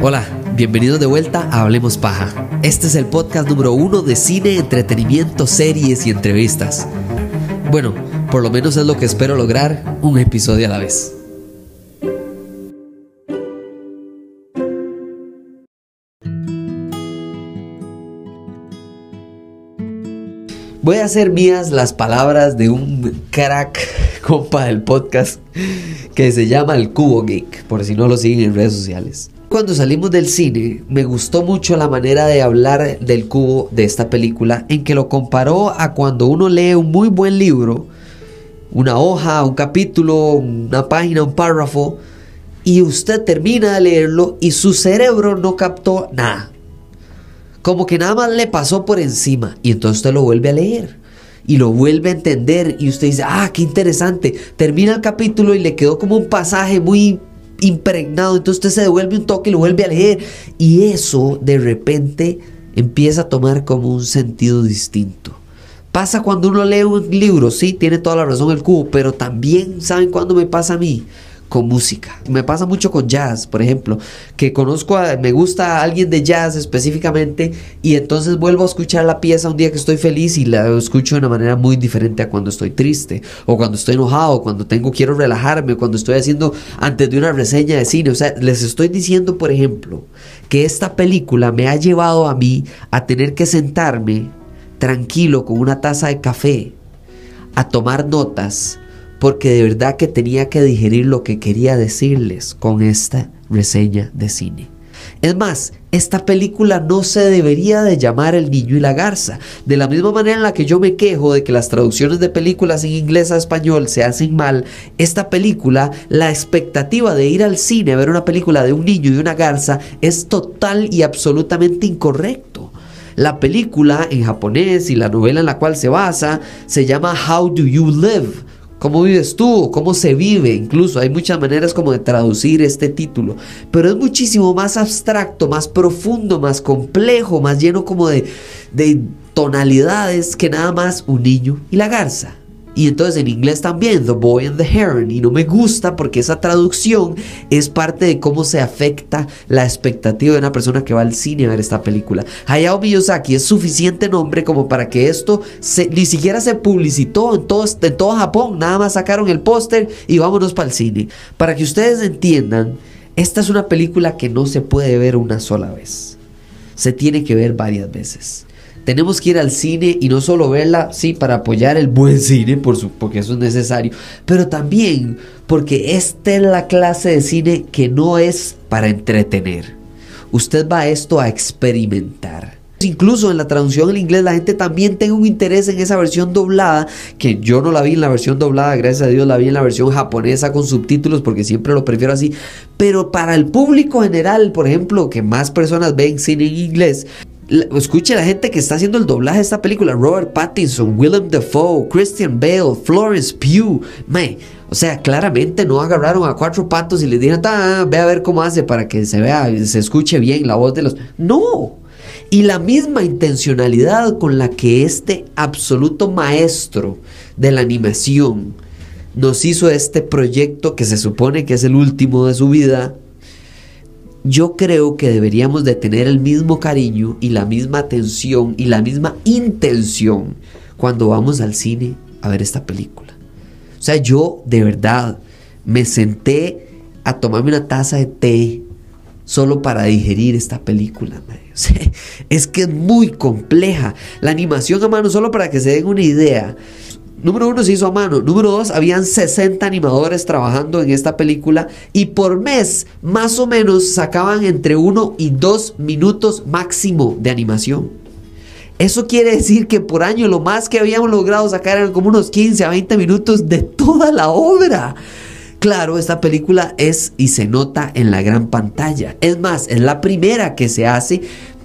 Hola, bienvenidos de vuelta a Hablemos Paja. Este es el podcast número uno de cine, entretenimiento, series y entrevistas. Bueno, por lo menos es lo que espero lograr, un episodio a la vez. Voy a hacer mías las palabras de un crack compa del podcast que se llama El Cubo Geek, por si no lo siguen en redes sociales. Cuando salimos del cine, me gustó mucho la manera de hablar del cubo de esta película, en que lo comparó a cuando uno lee un muy buen libro, una hoja, un capítulo, una página, un párrafo, y usted termina de leerlo y su cerebro no captó nada como que nada más le pasó por encima y entonces usted lo vuelve a leer y lo vuelve a entender y usted dice, ah, qué interesante. Termina el capítulo y le quedó como un pasaje muy impregnado, entonces usted se devuelve un toque y lo vuelve a leer y eso de repente empieza a tomar como un sentido distinto. Pasa cuando uno lee un libro, sí, tiene toda la razón el cubo, pero también, ¿saben cuándo me pasa a mí? Con música. Me pasa mucho con jazz, por ejemplo, que conozco, a, me gusta a alguien de jazz específicamente y entonces vuelvo a escuchar la pieza un día que estoy feliz y la escucho de una manera muy diferente a cuando estoy triste o cuando estoy enojado, cuando tengo quiero relajarme, cuando estoy haciendo antes de una reseña de cine. O sea, les estoy diciendo, por ejemplo, que esta película me ha llevado a mí a tener que sentarme tranquilo con una taza de café a tomar notas porque de verdad que tenía que digerir lo que quería decirles con esta reseña de cine. Es más, esta película no se debería de llamar El niño y la garza. De la misma manera en la que yo me quejo de que las traducciones de películas en inglés a español se hacen mal, esta película, la expectativa de ir al cine a ver una película de un niño y una garza es total y absolutamente incorrecto. La película en japonés y la novela en la cual se basa se llama How Do You Live? ¿Cómo vives tú? ¿Cómo se vive? Incluso hay muchas maneras como de traducir este título. Pero es muchísimo más abstracto, más profundo, más complejo, más lleno como de, de tonalidades que nada más un niño y la garza. Y entonces en inglés también, The Boy and the Heron. Y no me gusta porque esa traducción es parte de cómo se afecta la expectativa de una persona que va al cine a ver esta película. Hayao Miyazaki es suficiente nombre como para que esto ni siquiera se publicitó en todo, en todo Japón. Nada más sacaron el póster y vámonos para el cine. Para que ustedes entiendan, esta es una película que no se puede ver una sola vez. Se tiene que ver varias veces tenemos que ir al cine y no solo verla, sí, para apoyar el buen cine, por su, porque eso es necesario, pero también porque esta es la clase de cine que no es para entretener. Usted va a esto a experimentar. Incluso en la traducción en inglés la gente también tiene un interés en esa versión doblada, que yo no la vi en la versión doblada, gracias a Dios la vi en la versión japonesa con subtítulos porque siempre lo prefiero así. Pero para el público general, por ejemplo, que más personas ven cine en inglés, escuche la gente que está haciendo el doblaje de esta película: Robert Pattinson, Willem Dafoe, Christian Bale, Florence Pugh. o sea, claramente no agarraron a cuatro patos y le dijeron, ve a ver cómo hace para que se vea, se escuche bien la voz de los. No. Y la misma intencionalidad con la que este absoluto maestro de la animación nos hizo este proyecto que se supone que es el último de su vida, yo creo que deberíamos de tener el mismo cariño y la misma atención y la misma intención cuando vamos al cine a ver esta película. O sea, yo de verdad me senté a tomarme una taza de té solo para digerir esta película. es que es muy compleja. La animación a mano, solo para que se den una idea, Número uno se hizo a mano. Número dos, habían 60 animadores trabajando en esta película y por mes más o menos sacaban entre uno y dos minutos máximo de animación. Eso quiere decir que por año lo más que habíamos logrado sacar eran como unos 15 a 20 minutos de toda la obra. Claro, esta película es y se nota en la gran pantalla. Es más, es la primera que se hace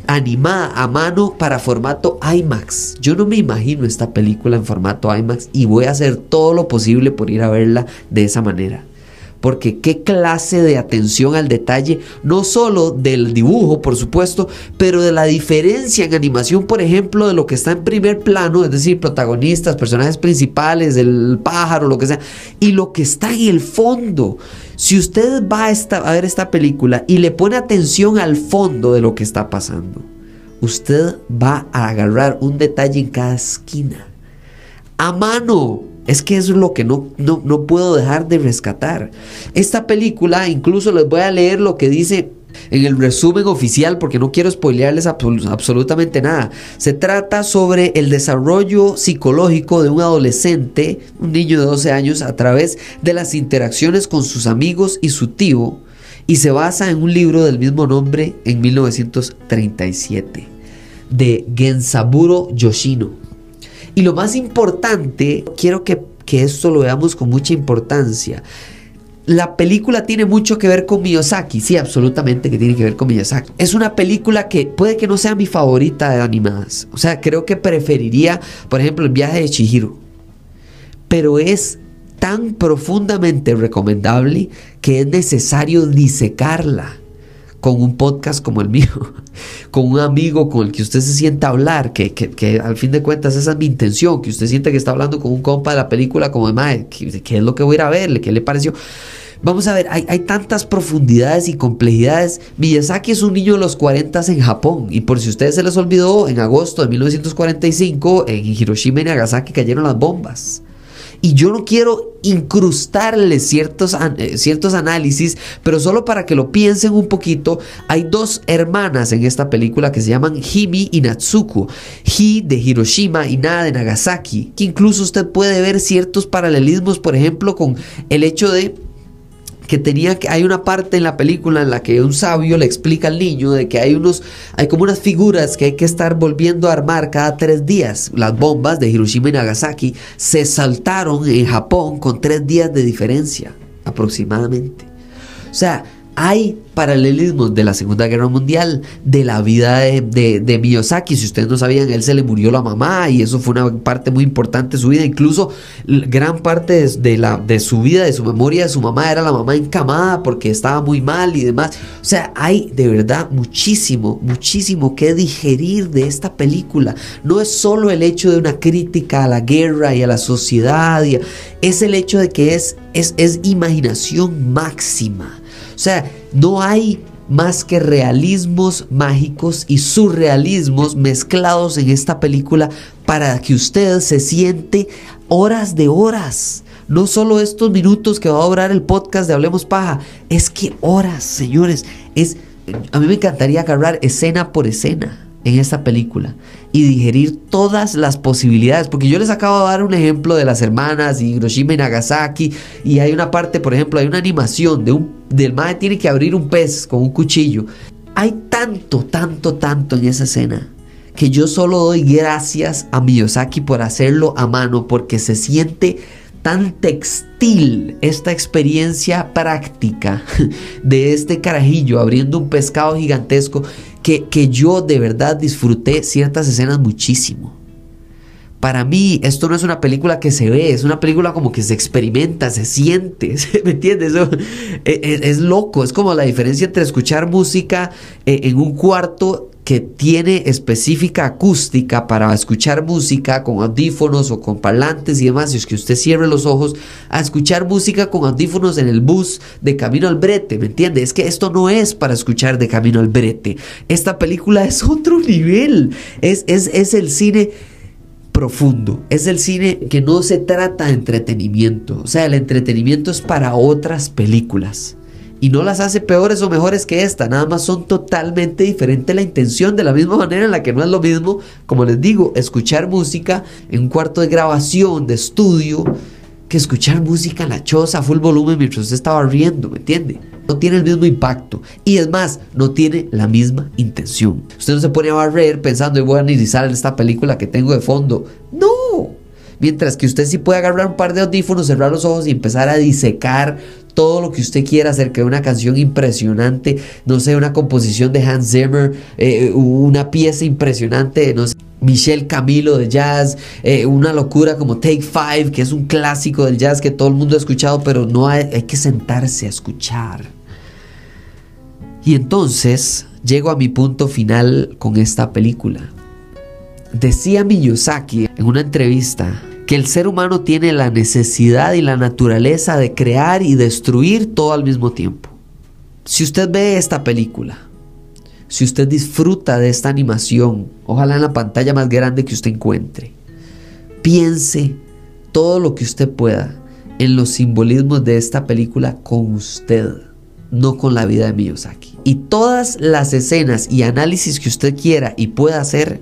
animada a mano para formato IMAX. Yo no me imagino esta película en formato IMAX y voy a hacer todo lo posible por ir a verla de esa manera. Porque qué clase de atención al detalle, no solo del dibujo, por supuesto, pero de la diferencia en animación, por ejemplo, de lo que está en primer plano, es decir, protagonistas, personajes principales, el pájaro, lo que sea, y lo que está en el fondo. Si usted va a, a ver esta película y le pone atención al fondo de lo que está pasando, usted va a agarrar un detalle en cada esquina. A mano. Es que es lo que no, no, no puedo dejar de rescatar. Esta película, incluso les voy a leer lo que dice en el resumen oficial porque no quiero spoilearles absolutamente nada. Se trata sobre el desarrollo psicológico de un adolescente, un niño de 12 años, a través de las interacciones con sus amigos y su tío y se basa en un libro del mismo nombre en 1937 de Gensaburo Yoshino. Y lo más importante, quiero que, esto lo veamos con mucha importancia. La película tiene mucho que ver con Miyazaki, sí, absolutamente que tiene que ver con Miyazaki. Es una película que puede que no sea mi favorita de animadas. O sea, creo que preferiría, por ejemplo, el viaje de Chihiro. Pero es tan profundamente recomendable que es necesario disecarla con un podcast como el mío, con un amigo con el que usted se sienta a hablar, que, que, al fin de cuentas esa es mi intención, que usted siente que está hablando con un compa de la película como de, ¿qué, ¿qué es lo que voy a ir a verle? ¿Qué le pareció? Vamos a ver, hay, hay, tantas profundidades y complejidades. Miyazaki es un niño de los 40 en Japón. Y por si ustedes se les olvidó, en agosto de 1945, en Hiroshima y Nagasaki cayeron las bombas. Y yo no quiero incrustarle ciertos, eh, ciertos análisis, pero solo para que lo piensen un poquito, hay dos hermanas en esta película que se llaman Himi y Natsuko. Hi de Hiroshima y Na de Nagasaki, que incluso usted puede ver ciertos paralelismos, por ejemplo, con el hecho de que tenía que hay una parte en la película en la que un sabio le explica al niño de que hay unos hay como unas figuras que hay que estar volviendo a armar cada tres días. Las bombas de Hiroshima y Nagasaki se saltaron en Japón con tres días de diferencia aproximadamente. O sea hay paralelismos de la Segunda Guerra Mundial, de la vida de, de, Miyazaki. Si ustedes no sabían, él se le murió la mamá y eso fue una parte muy importante de su vida. Incluso gran parte de, la, de su vida, de su memoria de su mamá, era la mamá encamada porque estaba muy mal y demás. O sea, hay de verdad muchísimo, muchísimo que digerir de esta película. No es solo el hecho de una crítica a la guerra y a la sociedad, es el hecho de que es, es, es imaginación máxima. O sea, no hay más que realismos mágicos y surrealismos mezclados en esta película para que usted se siente horas de horas. No solo estos minutos que va a durar el podcast de Hablemos Paja, es que horas, señores. Es, a mí me encantaría agarrar escena por escena en esta película y digerir todas las posibilidades. Porque yo les acabo de dar un ejemplo de las hermanas Hiroshima y Nagasaki. Y hay una parte, por ejemplo, hay una animación de un, del madre tiene que abrir un pez con un cuchillo. Hay tanto, tanto, tanto en esa escena que yo solo doy gracias a Miyazaki por hacerlo a mano porque se siente tan textil esta experiencia práctica de este carajillo abriendo un pescado gigantesco que, que yo de verdad disfruté ciertas escenas muchísimo. Para mí esto no es una película que se ve, es una película como que se experimenta, se siente, ¿me entiendes? E, e, es, loco, es como la diferencia entre escuchar música eh, en un cuarto que tiene específica acústica para escuchar música con audífonos o con parlantes y demás, y es que usted cierre los ojos a escuchar música con audífonos en el bus de camino al brete, ¿me entiende? Es que esto no es para escuchar de camino al brete. Esta película es otro nivel, es, es, es el cine profundo. Es el cine que no se trata de entretenimiento. O sea, el entretenimiento es para otras películas y no las hace peores o mejores que esta, nada más son totalmente diferentes la intención, de la misma manera en la que no es lo mismo, como les digo, escuchar música en un cuarto de grabación, de estudio, que escuchar música en la choza a full volumen mientras usted estaba riendo, ¿me entiende? No tiene el mismo impacto y es más, no tiene la misma intención. Usted no se pone a barrer pensando, voy a analizar esta película que tengo de fondo. No, Mientras que usted sí puede agarrar un par de audífonos, cerrar los ojos y empezar a disecar todo lo que usted quiera acerca de una canción impresionante, no sé, una composición de Hans Zimmer, eh, una pieza impresionante, no sé. Michel Camilo de jazz, eh, una locura como Take Five, que es un clásico del jazz que todo el mundo ha escuchado, pero no hay que sentarse a escuchar. Y entonces llego a mi punto final con esta película. Decía Miyazaki en una entrevista que el ser humano tiene la necesidad y la naturaleza de crear y destruir todo al mismo tiempo. Si usted ve esta película, si usted disfruta de esta animación, ojalá en la pantalla más grande que usted encuentre, piense todo lo que usted pueda en los simbolismos de esta película con usted, no con la vida de Miyazaki. Y todas las escenas y análisis que usted quiera y pueda hacer,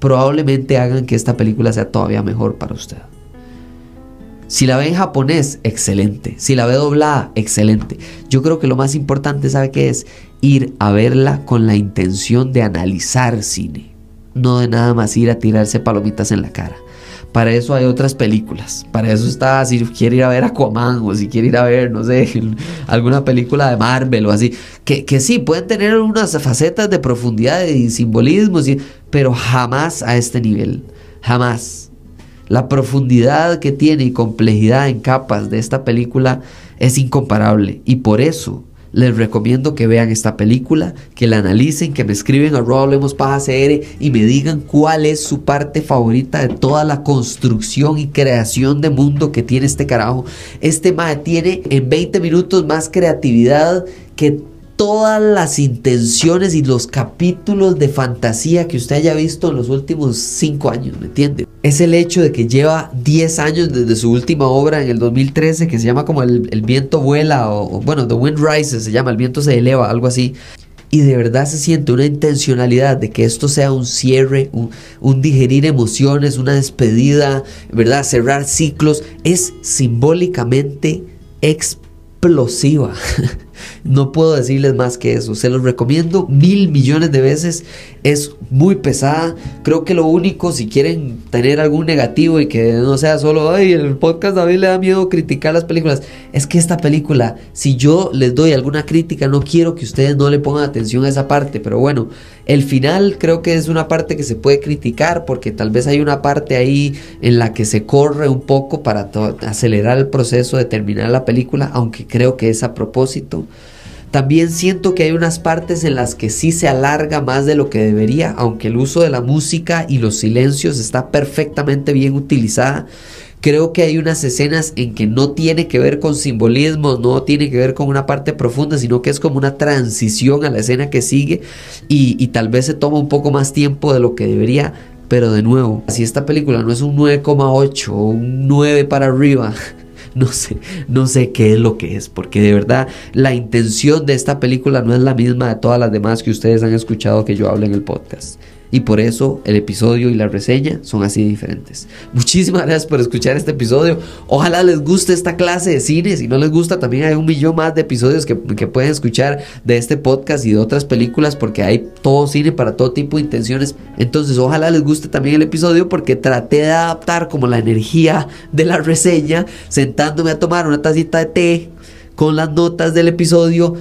probablemente hagan que esta película sea todavía mejor para usted. Si la ve en japonés, excelente. Si la ve doblada, excelente. Yo creo que lo más importante, ¿sabe qué es? Ir a verla con la intención de analizar cine. No de nada más ir a tirarse palomitas en la cara. Para eso hay otras películas. Para eso está, si quiere ir a ver Aquaman o si quiere ir a ver, no sé, alguna película de Marvel o así. Que, que sí, pueden tener unas facetas de profundidad y simbolismo, pero jamás a este nivel. Jamás. La profundidad que tiene y complejidad en capas de esta película es incomparable. Y por eso les recomiendo que vean esta película, que la analicen, que me escriben a Hablemos CR y me digan cuál es su parte favorita de toda la construcción y creación de mundo que tiene este carajo. Este mae tiene en 20 minutos más creatividad que todas las intenciones y los capítulos de fantasía que usted haya visto en los últimos 5 años, ¿me entiende? Es el hecho de que lleva 10 años desde su última obra en el 2013 que se llama como El, viento vuela o, bueno, The Wind Rises se llama, El viento se eleva, algo así. Y de verdad se siente una intencionalidad de que esto sea un cierre, un, un digerir emociones, una despedida, ¿verdad? Cerrar ciclos. Es simbólicamente explosiva. No puedo decirles más que eso. Se los recomiendo mil millones de veces. Es muy pesada. Creo que lo único, si quieren tener algún negativo y que no sea solo, ay, el podcast David le da miedo criticar las películas, es que esta película, si yo les doy alguna crítica, no quiero que ustedes no le pongan atención a esa parte. Pero bueno, el final creo que es una parte que se puede criticar porque tal vez hay una parte ahí en la que se corre un poco para acelerar el proceso de terminar la película, aunque creo que es a propósito. También siento que hay unas partes en las que sí se alarga más de lo que debería, aunque el uso de la música y los silencios está perfectamente bien utilizada. Creo que hay unas escenas en que no tiene que ver con simbolismo, no tiene que ver con una parte profunda, sino que es como una transición a la escena que sigue y, y tal vez se toma un poco más tiempo de lo que debería. Pero de nuevo, si esta película no es un 9,8 o un 9 para arriba, no sé, no sé qué es lo que es, porque de verdad la intención de esta película no es la misma de todas las demás que ustedes han escuchado que yo hable en el podcast. Y por eso el episodio y la reseña son así diferentes. Muchísimas gracias por escuchar este episodio. Ojalá les guste esta clase de cine. Si no les gusta, también hay un millón más de episodios que, que pueden escuchar de este podcast y de otras películas porque hay todo cine para todo tipo de intenciones. Entonces, ojalá les guste también el episodio porque traté de adaptar como la energía de la reseña sentándome a tomar una tacita de té con las notas del episodio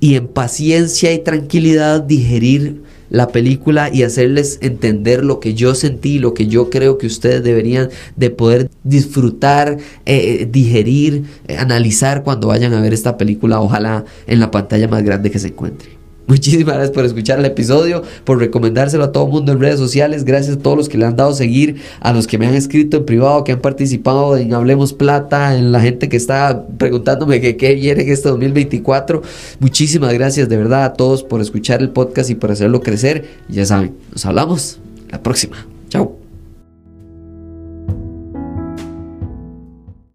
y en paciencia y tranquilidad digerir la película y hacerles entender lo que yo sentí, lo que yo creo que ustedes deberían de poder disfrutar, eh, eh, digerir, eh, analizar cuando vayan a ver esta película, ojalá en la pantalla más grande que se encuentre. Muchísimas gracias por escuchar el episodio, por recomendárselo a todo el mundo en redes sociales. Gracias a todos los que le han dado seguir, a los que me han escrito en privado, que han participado en Hablemos Plata, en la gente que está preguntándome que qué viene en este 2024. Muchísimas gracias de verdad a todos por escuchar el podcast y por hacerlo crecer. Ya saben, nos hablamos la próxima. Chao.